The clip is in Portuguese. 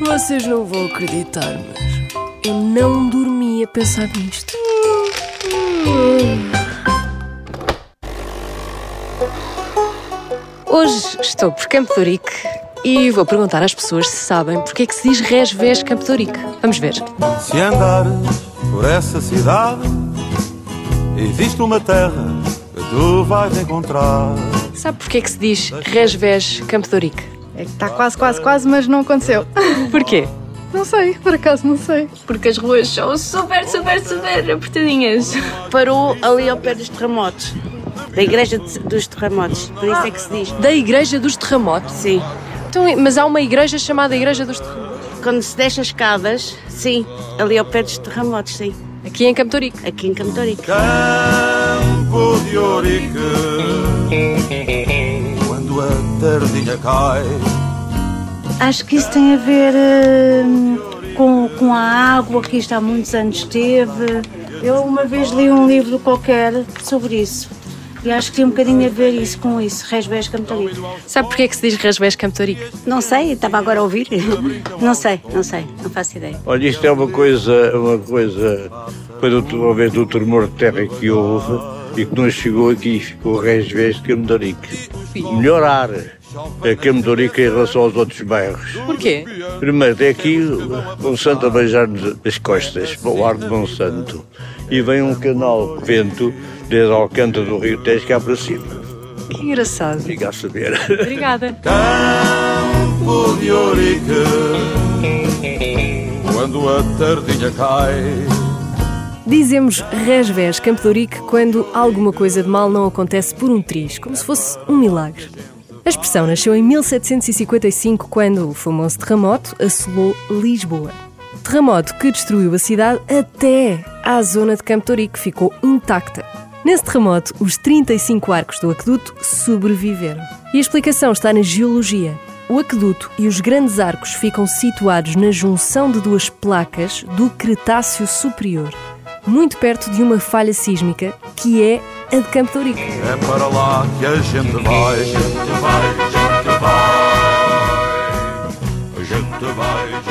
Vocês não vão acreditar, mas eu não dormi a pensar nisto. Hoje estou por Campo de Ourique e vou perguntar às pessoas se sabem porque é que se diz Resvés Campo de Ourique. Vamos ver. Se andares por essa cidade, existe uma terra que tu vais encontrar. Sabe porque é que se diz Resvés Campo de Ourique? É que está quase, quase, quase, mas não aconteceu. Porquê? Não sei, por acaso não sei. Porque as ruas são super, super, super apertadinhas. Parou ali ao pé dos terremotos. Da igreja dos terremotos. Por isso é que se diz. Da Igreja dos Terremotos. Sim. Então, mas há uma igreja chamada Igreja dos Terremotos. Quando se desce as escadas, sim. Ali ao pé dos terremotos, sim. Aqui em Campo. Aqui em Camtorica. Campo de Ourique, quando a tardinha cai. Acho que isso tem a ver hum, com, com a água que isto há muitos anos teve. Eu uma vez li um livro qualquer sobre isso. E acho que tem um bocadinho a ver isso com isso, Resbés Camtorico. Sabe porque é que se diz de Ourique? Não sei, estava agora a ouvir. Não sei, não sei, não faço ideia. Olha, isto é uma coisa, uma coisa, foi do, talvez do tremor de terra que houve e que nos chegou aqui e ficou resvés de Camedorique. Melhorar a Camedorique em relação aos outros bairros. Porquê? Primeiro, tem aqui Monsanto a beijar-nos as costas para o ar de Monsanto e vem um canal de vento desde Alcântara do Rio Tejo cá para cima. Que engraçado. Fica a saber. Obrigada. Campo de Ourique, quando a tardinha cai. Dizemos Resvés Campo de quando alguma coisa de mal não acontece por um triz, como se fosse um milagre. A expressão nasceu em 1755, quando o famoso terremoto assolou Lisboa. Terremoto que destruiu a cidade até à zona de Campo de que ficou intacta. Nesse terremoto, os 35 arcos do aqueduto sobreviveram. E a explicação está na geologia. O aqueduto e os grandes arcos ficam situados na junção de duas placas do Cretáceo Superior, muito perto de uma falha sísmica, que é a de Campo de Ourique. É para lá que a gente vai, gente vai, gente vai. Gente vai, gente